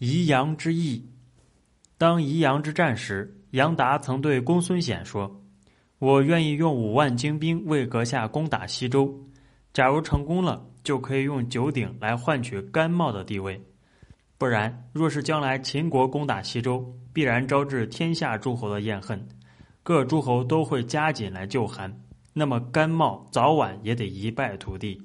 宜阳之役，当宜阳之战时，杨达曾对公孙显说：“我愿意用五万精兵为阁下攻打西周，假如成功了，就可以用九鼎来换取甘茂的地位；不然，若是将来秦国攻打西周，必然招致天下诸侯的怨恨，各诸侯都会加紧来救韩，那么甘茂早晚也得一败涂地。”